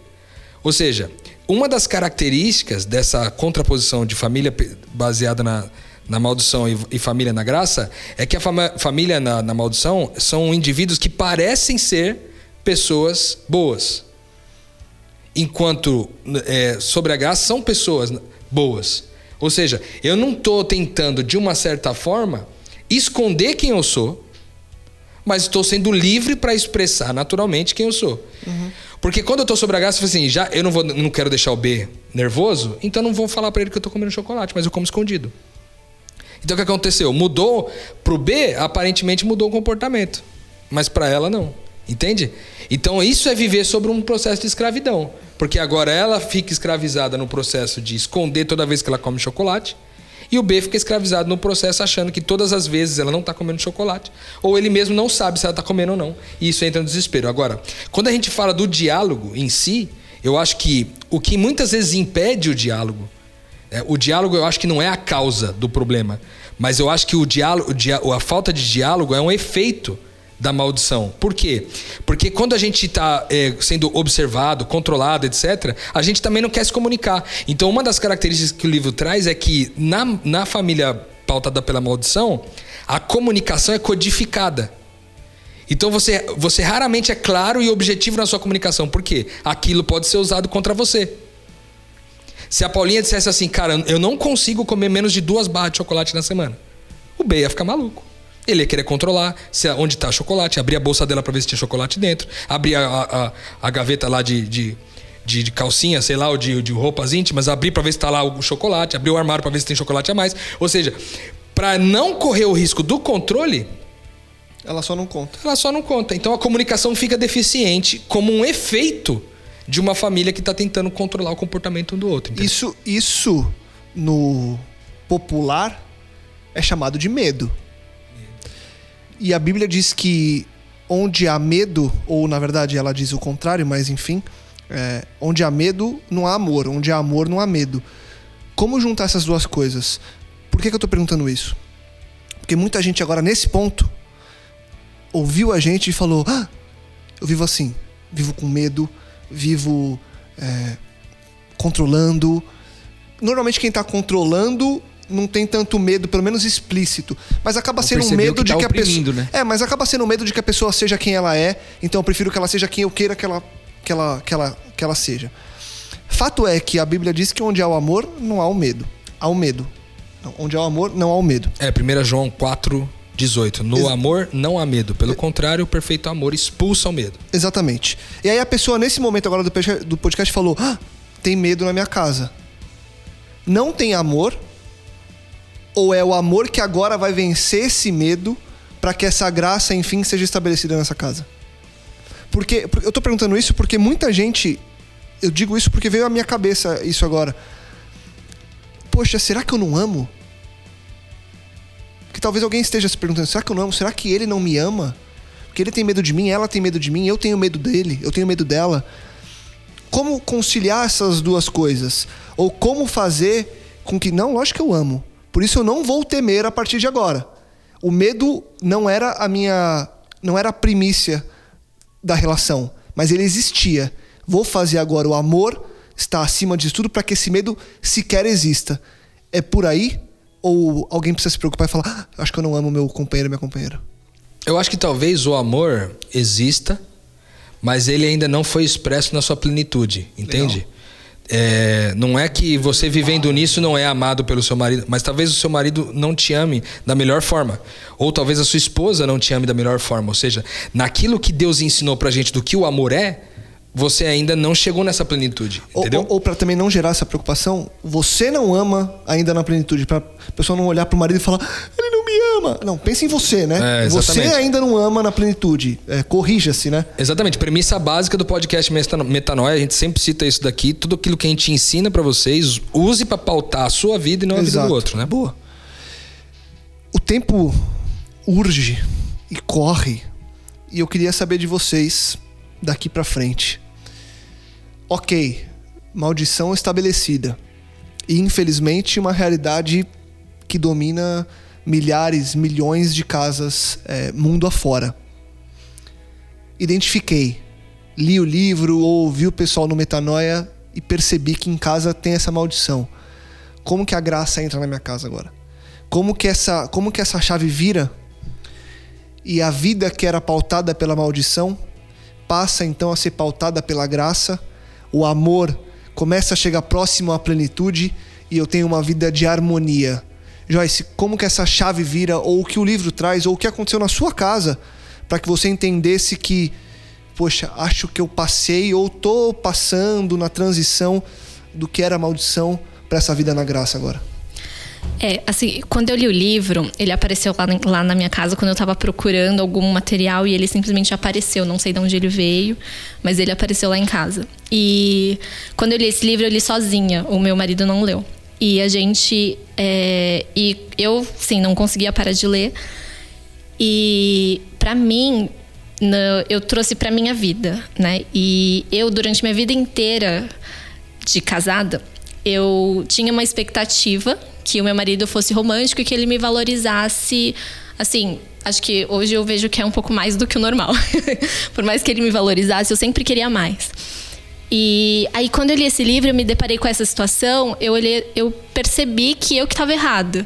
Ou seja, uma das características dessa contraposição de família baseada na, na maldição e, e família na graça é que a família na, na maldição são indivíduos que parecem ser pessoas boas. Enquanto é, sobre a graça são pessoas boas. Ou seja, eu não estou tentando, de uma certa forma, esconder quem eu sou, mas estou sendo livre para expressar naturalmente quem eu sou. Porque quando eu tô sobre a graça, eu falo assim, já eu não vou, não quero deixar o B nervoso, então não vou falar para ele que eu tô comendo chocolate, mas eu como escondido. Então o que aconteceu? Mudou pro B, aparentemente mudou o comportamento, mas para ela não. Entende? Então isso é viver sobre um processo de escravidão, porque agora ela fica escravizada no processo de esconder toda vez que ela come chocolate. E o B fica escravizado no processo achando que todas as vezes ela não está comendo chocolate. Ou ele mesmo não sabe se ela está comendo ou não. E isso entra no desespero. Agora, quando a gente fala do diálogo em si, eu acho que o que muitas vezes impede o diálogo, é, o diálogo eu acho que não é a causa do problema. Mas eu acho que o diálogo, a falta de diálogo é um efeito da maldição. Por quê? Porque quando a gente está sendo observado, controlado, etc., a gente também não quer se comunicar. Então, uma das características que o livro traz é que na, na família pautada pela maldição, a comunicação é codificada. Então você, você raramente é claro e objetivo na sua comunicação. Por quê? Aquilo pode ser usado contra você. Se a Paulinha dissesse assim, cara, eu não consigo comer menos de duas barras de chocolate na semana, o B ia ficar maluco. Ele ia querer controlar se onde está chocolate, abrir a bolsa dela para ver se tinha chocolate dentro, abrir a, a, a- gaveta lá de, de, de, de calcinha, sei lá, ou de, de roupas íntimas, abrir para ver se está lá o chocolate, abrir o armário para ver se tem chocolate a mais. Ou seja, para não correr o risco do controle, Ela só não conta. ela só não conta. Então a comunicação fica deficiente como um efeito de uma família que está tentando controlar o comportamento um do outro. entendeu? Isso, isso no popular é chamado de medo. E a Bíblia diz que onde há medo, ou na verdade ela diz o contrário, mas enfim, é, onde há medo não há amor, onde há amor não há medo. Como juntar essas duas coisas? Por que, que eu tô perguntando isso? Porque muita gente agora nesse ponto ouviu a gente e falou: ah, Eu vivo assim, vivo com medo, vivo é, controlando. Normalmente quem tá controlando não tem tanto medo, pelo menos explícito. Mas acaba sendo um medo que de tá que a pessoa. né? É, mas acaba sendo um medo de que a pessoa seja quem ela é. Então eu prefiro que ela seja quem eu queira que ela, que ela, que ela, que ela seja. Fato é que a Bíblia diz que onde há o amor, não há o medo. Há o medo. Não, onde há o amor, não há o medo. É, 1 João 4, 18. No Ex- amor não há medo. Pelo contrário, o perfeito amor expulsa o medo. Exatamente. E aí a pessoa, nesse momento agora do podcast, do podcast falou: "Ah, tem medo na minha casa. Não tem amor? Ou é o amor que agora vai vencer esse medo para que essa graça, enfim, seja estabelecida nessa casa? Porque por- eu tô perguntando isso porque muita gente. Eu digo isso porque veio à minha cabeça isso agora. Poxa, será que eu não amo? Que talvez alguém esteja se perguntando: será que eu não amo? Será que ele não me ama? Porque ele tem medo de mim, ela tem medo de mim, eu tenho medo dele, eu tenho medo dela. Como conciliar essas duas coisas? Ou como fazer com que. Não, lógico que eu amo. Por isso eu não vou temer a partir de agora. O medo não era a minha. não era a primícia da relação, mas ele existia. Vou fazer agora o amor está acima de tudo para que esse medo sequer exista. É por aí? Ou alguém precisa se preocupar e falar: "Ah, acho que eu não amo meu companheiro, minha companheira? Eu acho que talvez o amor exista, mas ele ainda não foi expresso na sua plenitude, entende? É, não é que você vivendo nisso não é amado pelo seu marido, mas talvez o seu marido não te ame da melhor forma. Ou talvez a sua esposa não te ame da melhor forma. Ou seja, naquilo que Deus ensinou pra gente do que o amor é, você ainda não chegou nessa plenitude, Ou, entendeu? ou, ou para também não gerar essa preocupação, você não ama ainda na plenitude, pra pessoa não olhar pro marido e falar, ele não ama. Não, pense em você, né? É, você ainda não ama na plenitude. É, Corrija-se, né? Exatamente, premissa básica do podcast Metano- Metanoia, a gente sempre cita isso daqui, tudo aquilo que a gente ensina pra vocês, use pra pautar a sua vida e não a vida do outro, né? Boa. O tempo urge e corre. E eu queria saber de vocês daqui pra frente. Ok, maldição estabelecida. E infelizmente uma realidade que domina milhares, milhões de casas é, mundo afora. Identifiquei, li o livro, ouvi o pessoal no Metanoia e percebi que em casa tem essa maldição. Como que a graça entra na minha casa agora? Como que essa, como que essa chave vira e a vida que era pautada pela maldição passa então a ser pautada pela graça, o amor começa a chegar próximo à plenitude e eu tenho uma vida de harmonia. Joyce, como que essa chave vira, ou o que o livro traz, ou o que aconteceu na sua casa, para que você entendesse que, poxa, acho que eu passei ou tô passando na transição do que era maldição para essa vida na graça agora? É, assim, quando eu li o livro, ele apareceu lá, lá na minha casa quando eu tava procurando algum material e ele simplesmente apareceu. Não sei de onde ele veio, mas ele apareceu lá em casa. E quando eu li esse livro, eu li sozinha. O meu marido não leu. E a gente. é, e eu, sim, não conseguia parar de ler. E para mim, na- eu trouxe para minha vida, né? E eu durante minha vida inteira de casada, eu tinha uma expectativa que o meu marido fosse romântico e que ele me valorizasse, assim, acho que hoje eu vejo que é um pouco mais do que o normal. Por mais que ele me valorizasse, eu sempre queria mais. E aí, quando eu li esse livro, eu me deparei com essa situação, eu, olhei, eu percebi que eu que estava errado.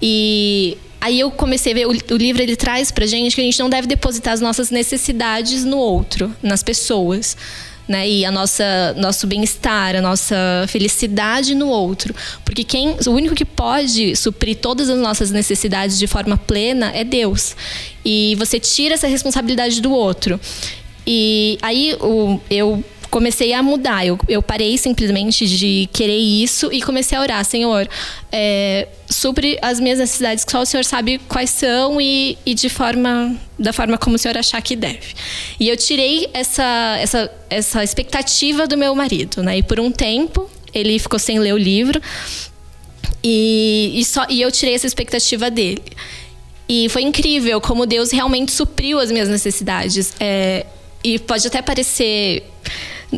E aí eu comecei a ver, o, o livro ele traz pra gente que a gente não deve depositar as nossas necessidades no outro, nas pessoas. Né? E a nossa nosso bem-estar, a nossa felicidade no outro, porque quem o único que pode suprir todas as nossas necessidades de forma plena é Deus. E você tira essa responsabilidade do outro. E aí o, eu comecei a mudar. Eu, eu parei simplesmente de querer isso e comecei a orar, Senhor, é, supre as minhas necessidades, que só o Senhor sabe quais são e, e de forma da forma como o Senhor achar que deve. E eu tirei essa, essa, essa expectativa do meu marido, né? E por um tempo ele ficou sem ler o livro e, e, só, e eu tirei essa expectativa dele. E foi incrível como Deus realmente supriu as minhas necessidades. É, e pode até parecer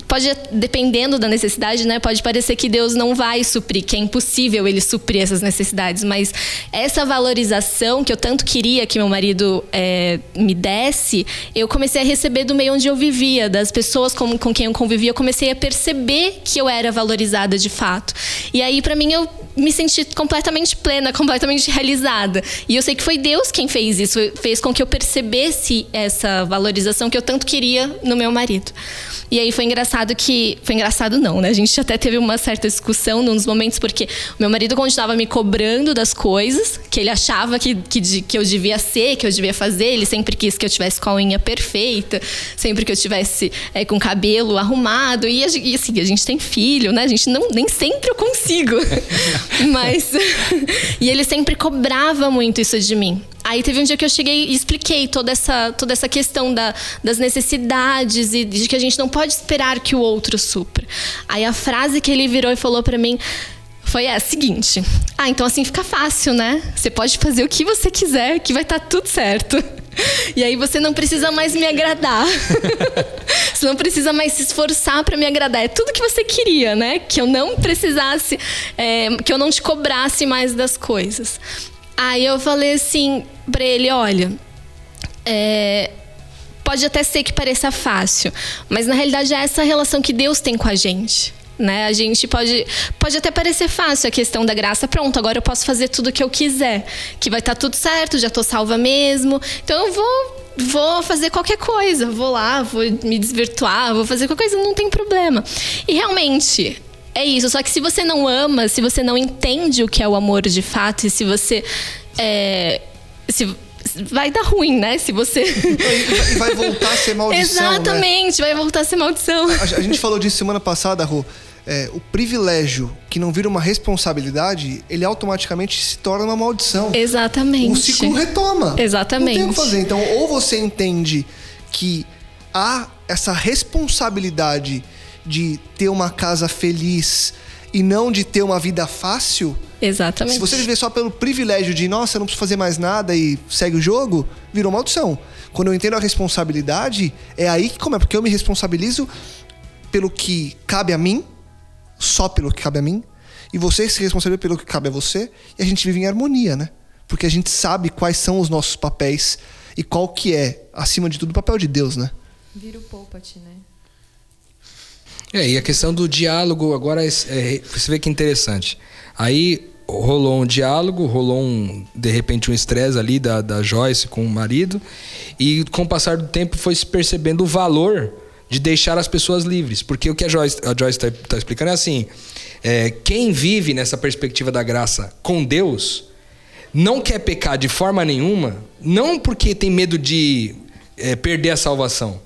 pode dependendo da necessidade, né? Pode parecer que Deus não vai suprir, que é impossível ele suprir essas necessidades, mas essa valorização que eu tanto queria que meu marido é, me desse, eu comecei a receber do meio onde eu vivia, das pessoas com, com quem eu convivia, eu comecei a perceber que eu era valorizada de fato. E aí, para mim, eu me senti completamente plena, completamente realizada. E eu sei que foi Deus quem fez isso, fez com que eu percebesse essa valorização que eu tanto queria no meu marido. E aí foi engraçado que. Foi engraçado, não, né? A gente até teve uma certa discussão nos momentos, porque meu marido continuava me cobrando das coisas, que ele achava que, que, que eu devia ser, que eu devia fazer. Ele sempre quis que eu tivesse com a unha perfeita, sempre que eu tivesse é, com o cabelo arrumado. E, e, assim, a gente tem filho, né? A gente não, nem sempre eu consigo. Mas. e ele sempre cobrava muito isso de mim. Aí teve um dia que eu cheguei e expliquei toda essa, toda essa questão da, das necessidades e de que a gente não pode esperar que o outro supra. Aí a frase que ele virou e falou para mim foi a seguinte: Ah, então assim fica fácil, né? Você pode fazer o que você quiser, que vai estar tá tudo certo. E aí você não precisa mais me agradar. você não precisa mais se esforçar para me agradar. É tudo que você queria, né? Que eu não precisasse, é, que eu não te cobrasse mais das coisas. Aí eu falei assim para ele: olha, é, pode até ser que pareça fácil, mas na realidade é essa relação que Deus tem com a gente. Né? A gente pode, pode até parecer fácil a questão da graça. Pronto, agora eu posso fazer tudo o que eu quiser, que vai estar tá tudo certo, já estou salva mesmo. Então eu vou vou fazer qualquer coisa, vou lá, vou me desvirtuar, vou fazer qualquer coisa, não tem problema. E realmente, é isso. Só que se você não ama, se você não entende o que é o amor de fato, e se você. É, se, vai dar ruim, né? Se você. E vai voltar a ser maldição. Né? Exatamente, né? vai voltar a ser maldição. A, a gente falou disso semana passada, Rô. É, o privilégio que não vira uma responsabilidade, ele automaticamente se torna uma maldição. Exatamente. O ciclo retoma. Exatamente. Não tem o que fazer. Então, ou você entende que há essa responsabilidade de ter uma casa feliz e não de ter uma vida fácil. Exatamente. Se você viver só pelo privilégio de, nossa, eu não preciso fazer mais nada e segue o jogo, virou maldição. Quando eu entendo a responsabilidade, é aí que como é, porque eu me responsabilizo pelo que cabe a mim, só pelo que cabe a mim, e você se responsabiliza pelo que cabe a você, e a gente vive em harmonia, né? Porque a gente sabe quais são os nossos papéis e qual que é, acima de tudo, o papel de Deus, né? Vira o poupa-te, né? É, e a questão do diálogo agora é, é, você vê que interessante. Aí rolou um diálogo, rolou um, de repente um estresse ali da, da Joyce com o marido, e com o passar do tempo foi se percebendo o valor de deixar as pessoas livres. Porque o que a Joyce está tá, tá explicando é assim: é, quem vive nessa perspectiva da graça com Deus não quer pecar de forma nenhuma, não porque tem medo de é, perder a salvação,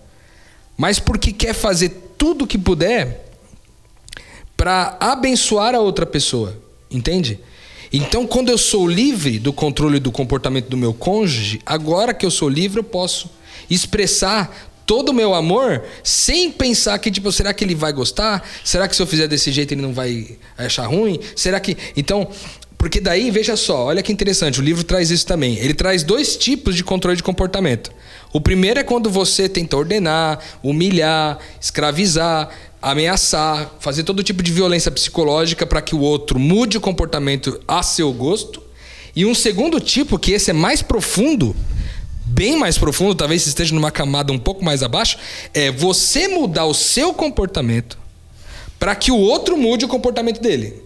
mas porque quer fazer tudo que puder para abençoar a outra pessoa, entende? Então, quando eu sou livre do controle do comportamento do meu cônjuge, agora que eu sou livre, eu posso expressar todo o meu amor sem pensar que, tipo, será que ele vai gostar? Será que se eu fizer desse jeito ele não vai achar ruim? Será que. Então, porque daí, veja só, olha que interessante, o livro traz isso também. Ele traz dois tipos de controle de comportamento. O primeiro é quando você tenta ordenar, humilhar, escravizar, ameaçar, fazer todo tipo de violência psicológica para que o outro mude o comportamento a seu gosto. E um segundo tipo, que esse é mais profundo, bem mais profundo, talvez esteja numa camada um pouco mais abaixo, é você mudar o seu comportamento para que o outro mude o comportamento dele.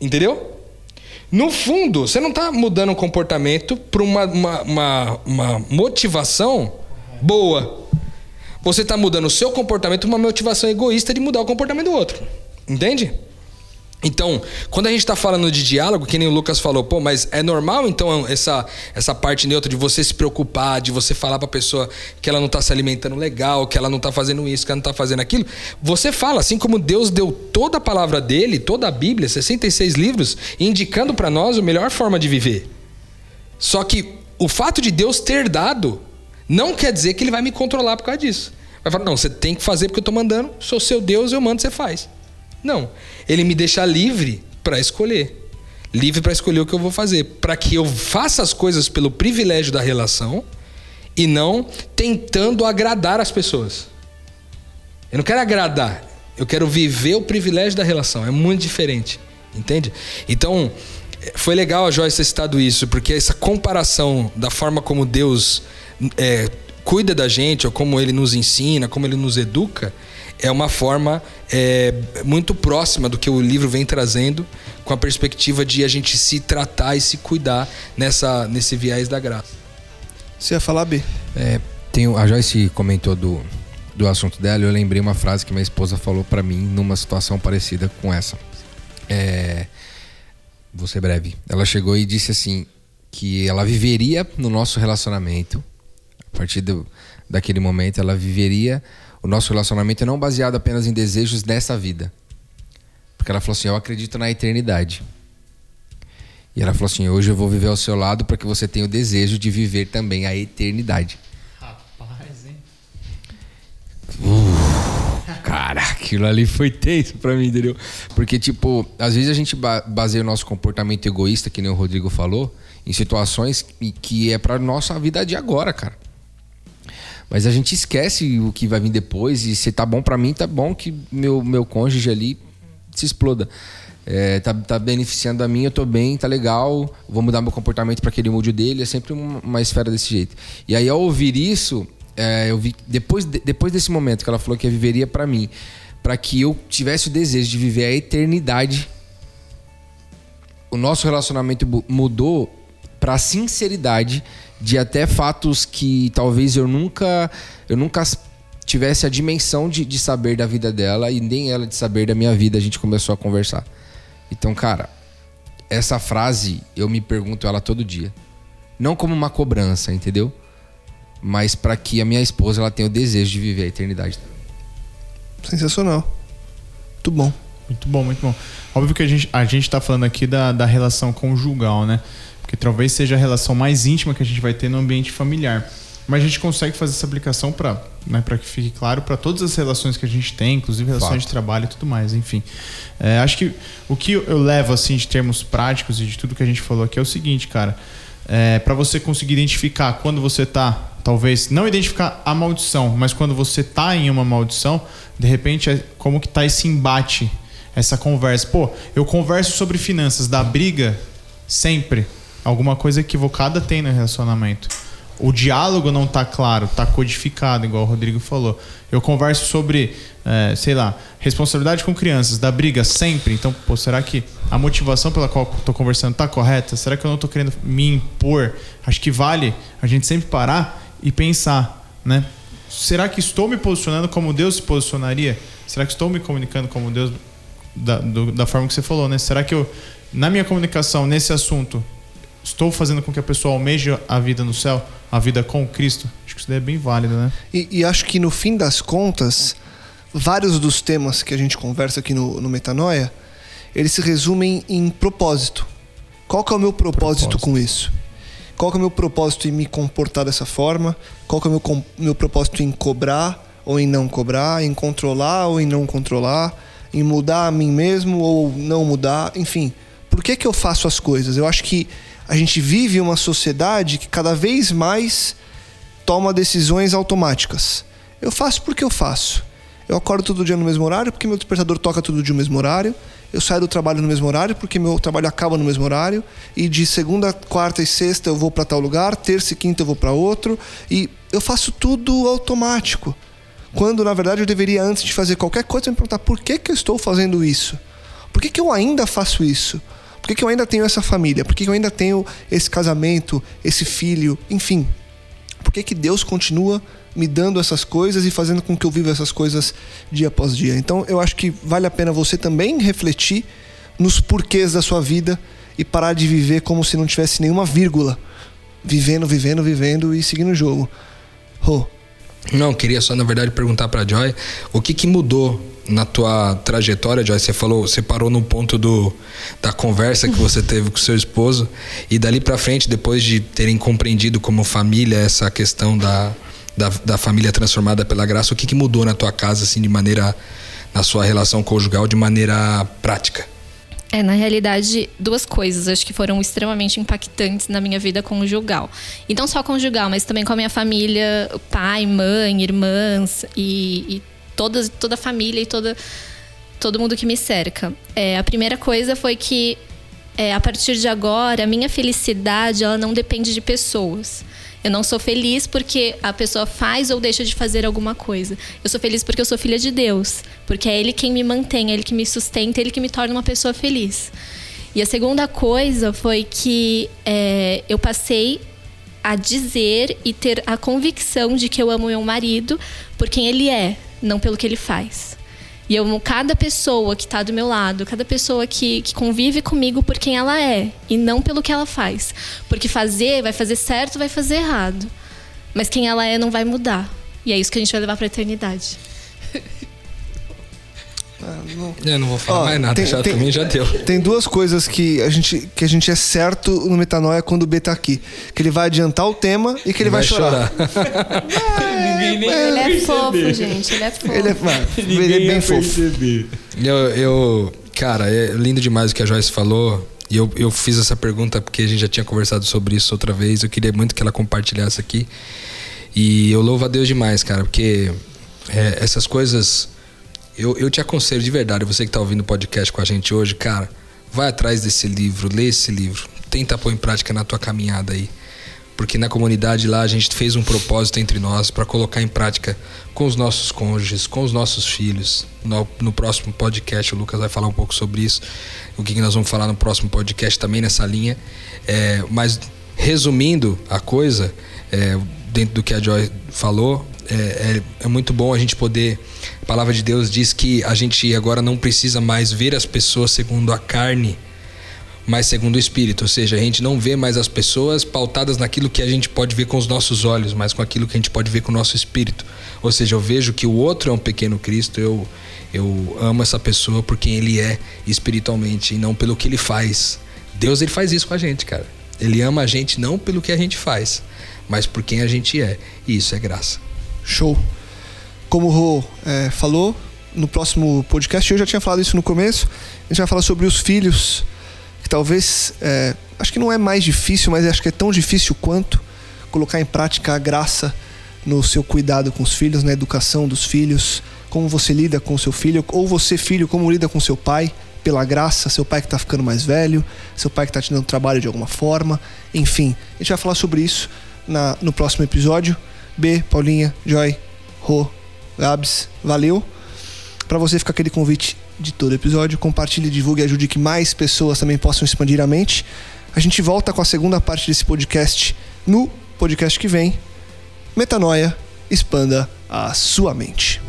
Entendeu? No fundo, você não está mudando o comportamento para uma, uma, uma, uma, motivação boa. Você está mudando o seu comportamento para uma motivação egoísta de mudar o comportamento do outro. Entende? Então, quando a gente está falando de diálogo, que nem o Lucas falou, pô, mas é normal então essa, essa parte neutra de você se preocupar, de você falar para a pessoa que ela não está se alimentando legal, que ela não está fazendo isso, que ela não está fazendo aquilo. Você fala, assim como Deus deu toda a palavra dele, toda a Bíblia, 66 livros, indicando para nós a melhor forma de viver. Só que o fato de Deus ter dado não quer dizer que ele vai me controlar por causa disso. Vai falar, não, você tem que fazer porque eu estou mandando, sou seu Deus, eu mando, você faz. Não. Ele me deixa livre para escolher. Livre para escolher o que eu vou fazer. Para que eu faça as coisas pelo privilégio da relação e não tentando agradar as pessoas. Eu não quero agradar. Eu quero viver o privilégio da relação. É muito diferente. Entende? Então, foi legal a Joyce ter citado isso, porque essa comparação da forma como Deus é, cuida da gente, ou como ele nos ensina, como ele nos educa, é uma forma é, muito próxima do que o livro vem trazendo, com a perspectiva de a gente se tratar e se cuidar nessa, nesse viés da graça. Você ia falar, B? É, tem, a Joyce comentou do, do assunto dela eu lembrei uma frase que minha esposa falou para mim numa situação parecida com essa. É, vou ser breve. Ela chegou e disse assim que ela viveria no nosso relacionamento a partir do, daquele momento ela viveria o nosso relacionamento não baseado apenas em desejos dessa vida. Porque ela falou assim: Eu acredito na eternidade. E ela falou assim: Hoje eu vou viver ao seu lado para que você tenha o desejo de viver também a eternidade. Rapaz, hein? Uh, cara, aquilo ali foi tenso pra mim, entendeu? Porque, tipo, às vezes a gente baseia o nosso comportamento egoísta, que nem o Rodrigo falou, em situações que é pra nossa vida de agora, cara. Mas a gente esquece o que vai vir depois e se tá bom para mim, tá bom que meu, meu cônjuge ali se exploda. É, tá, tá beneficiando a mim, eu tô bem, tá legal, vou mudar meu comportamento para que ele mude dele, é sempre uma, uma, esfera desse jeito. E aí ao ouvir isso, é, eu vi depois, de, depois desse momento que ela falou que viveria para mim, para que eu tivesse o desejo de viver a eternidade, o nosso relacionamento mudou para sinceridade de até fatos que talvez eu nunca eu nunca tivesse a dimensão de, de saber da vida dela e nem ela de saber da minha vida a gente começou a conversar. Então cara essa frase eu me pergunto ela todo dia. Não como uma cobrança entendeu? Mas para que a minha esposa ela tenha o desejo de viver a eternidade. Sensacional. Muito bom. Muito bom muito bom. Óbvio que a gente a gente está falando aqui da, da relação conjugal né porque talvez seja a relação mais íntima que a gente vai ter no ambiente familiar. Mas a gente consegue fazer essa aplicação para né, que fique claro para todas as relações que a gente tem, inclusive relações Fato. de trabalho e tudo mais, enfim. É, acho que o que eu levo assim de termos práticos e de tudo que a gente falou aqui é o seguinte, cara. É, para você conseguir identificar quando você está talvez não identificar a maldição, mas quando você está em uma maldição, de repente é como que tá esse embate, essa conversa. Pô, eu converso sobre finanças, da briga sempre alguma coisa equivocada tem no relacionamento. O diálogo não está claro, está codificado, igual o Rodrigo falou. Eu converso sobre, é, sei lá, responsabilidade com crianças, da briga sempre. Então, pô, será que a motivação pela qual estou conversando está correta? Será que eu não estou querendo me impor? Acho que vale a gente sempre parar e pensar, né? Será que estou me posicionando como Deus se posicionaria? Será que estou me comunicando como Deus da, do, da forma que você falou, né? Será que eu, na minha comunicação nesse assunto, estou fazendo com que a pessoa almeje a vida no céu, a vida com Cristo? Acho que isso daí é bem válido, né? E, e acho que no fim das contas, vários dos temas que a gente conversa aqui no, no Metanoia, eles se resumem em propósito. Qual que é o meu propósito, propósito. com isso? Qual que é o meu propósito em me comportar dessa forma? Qual que é o meu, meu propósito em cobrar ou em não cobrar? Em controlar ou em não controlar? Em mudar a mim mesmo ou não mudar? Enfim, por que, que eu faço as coisas? Eu acho que a gente vive uma sociedade que cada vez mais toma decisões automáticas. Eu faço porque eu faço. Eu acordo todo dia no mesmo horário porque meu despertador toca todo dia no mesmo horário. Eu saio do trabalho no mesmo horário porque meu trabalho acaba no mesmo horário. E de segunda, quarta e sexta eu vou para tal lugar, terça e quinta eu vou para outro. E eu faço tudo automático. Quando na verdade eu deveria, antes de fazer qualquer coisa, me perguntar por que, que eu estou fazendo isso? Por que, que eu ainda faço isso? Por que, que eu ainda tenho essa família? Por que, que eu ainda tenho esse casamento, esse filho? Enfim, por que, que Deus continua me dando essas coisas e fazendo com que eu viva essas coisas dia após dia? Então eu acho que vale a pena você também refletir nos porquês da sua vida e parar de viver como se não tivesse nenhuma vírgula. Vivendo, vivendo, vivendo e seguindo o jogo. Rô. Não, queria só, na verdade, perguntar para Joy o que, que mudou na tua trajetória, Joyce, você falou, você parou no ponto do, da conversa que você teve com seu esposo e dali para frente, depois de terem compreendido como família essa questão da, da, da, família transformada pela graça, o que, que mudou na tua casa, assim, de maneira, na sua relação conjugal, de maneira prática? É, na realidade, duas coisas acho que foram extremamente impactantes na minha vida conjugal. E não só conjugal, mas também com a minha família, pai, mãe, irmãs e, e toda, toda a família e toda, todo mundo que me cerca. É, a primeira coisa foi que é, a partir de agora, a minha felicidade ela não depende de pessoas. Eu não sou feliz porque a pessoa faz ou deixa de fazer alguma coisa. Eu sou feliz porque eu sou filha de Deus. Porque é Ele quem me mantém, é Ele que me sustenta, é Ele que me torna uma pessoa feliz. E a segunda coisa foi que é, eu passei a dizer e ter a convicção de que eu amo meu marido por quem ele é, não pelo que ele faz. E eu amo cada pessoa que está do meu lado, cada pessoa que, que convive comigo por quem ela é e não pelo que ela faz. Porque fazer, vai fazer certo, vai fazer errado. Mas quem ela é não vai mudar. E é isso que a gente vai levar para a eternidade. Eu não vou falar Ó, mais nada, tem- já tem- também já deu. Tem duas coisas que a gente, que a gente é certo no Metanoia quando o B tá aqui. Que ele vai adiantar o tema e que ele vai, chorar. Ele é fofo, gente. Ele é fofo. Ele é, mano, ele é bem fofo. Eu, eu- cara, é lindo demais o que a Joyce falou. E eu, eu fiz essa pergunta porque a gente já tinha conversado sobre isso outra vez. Eu queria muito que ela compartilhasse aqui. E eu louvo a Deus demais, cara, porque é, essas coisas. Eu, eu te aconselho de verdade, você que tá ouvindo o podcast com a gente hoje, cara, vai atrás desse livro, lê esse livro. Tenta pôr em prática na tua caminhada aí. Porque na comunidade lá a gente fez um propósito entre nós para colocar em prática com os nossos cônjuges, com os nossos filhos. No, no próximo podcast o Lucas vai falar um pouco sobre isso. O que, que nós vamos falar no próximo podcast também nessa linha. É, mas resumindo a coisa, é, dentro do que a Joy falou, é, é- é muito bom a gente poder. A palavra de Deus diz que a gente agora não precisa mais ver as pessoas segundo a carne, mas segundo o Espírito. Ou seja, a gente não vê mais as pessoas pautadas naquilo que a gente pode ver com os nossos olhos, mas com aquilo que a gente pode ver com o nosso espírito. Ou seja, eu vejo que o outro é um pequeno Cristo, eu, eu amo essa pessoa por quem ele é espiritualmente e não pelo que ele faz. Deus ele faz isso com a gente, cara. Ele ama a gente não pelo que a gente faz, mas por quem a gente é. E isso é graça. Show. Como o Rô é, falou, no próximo podcast, eu já tinha falado isso no começo, a gente vai falar sobre os filhos, que talvez, é, acho que não é mais difícil, mas acho que é tão difícil quanto colocar em prática a graça no seu cuidado com os filhos, na educação dos filhos, como você lida com seu filho, ou você, filho, como lida com seu pai, pela graça, seu pai que está ficando mais velho, seu pai que está te dando trabalho de alguma forma, enfim. A gente vai falar sobre isso na, no próximo episódio. B, Paulinha, Joy, Rô, Gabs, valeu. Para você ficar aquele convite de todo episódio, compartilhe, divulgue e ajude que mais pessoas também possam expandir a mente. A gente volta com a segunda parte desse podcast no podcast que vem. Metanoia, expanda a sua mente.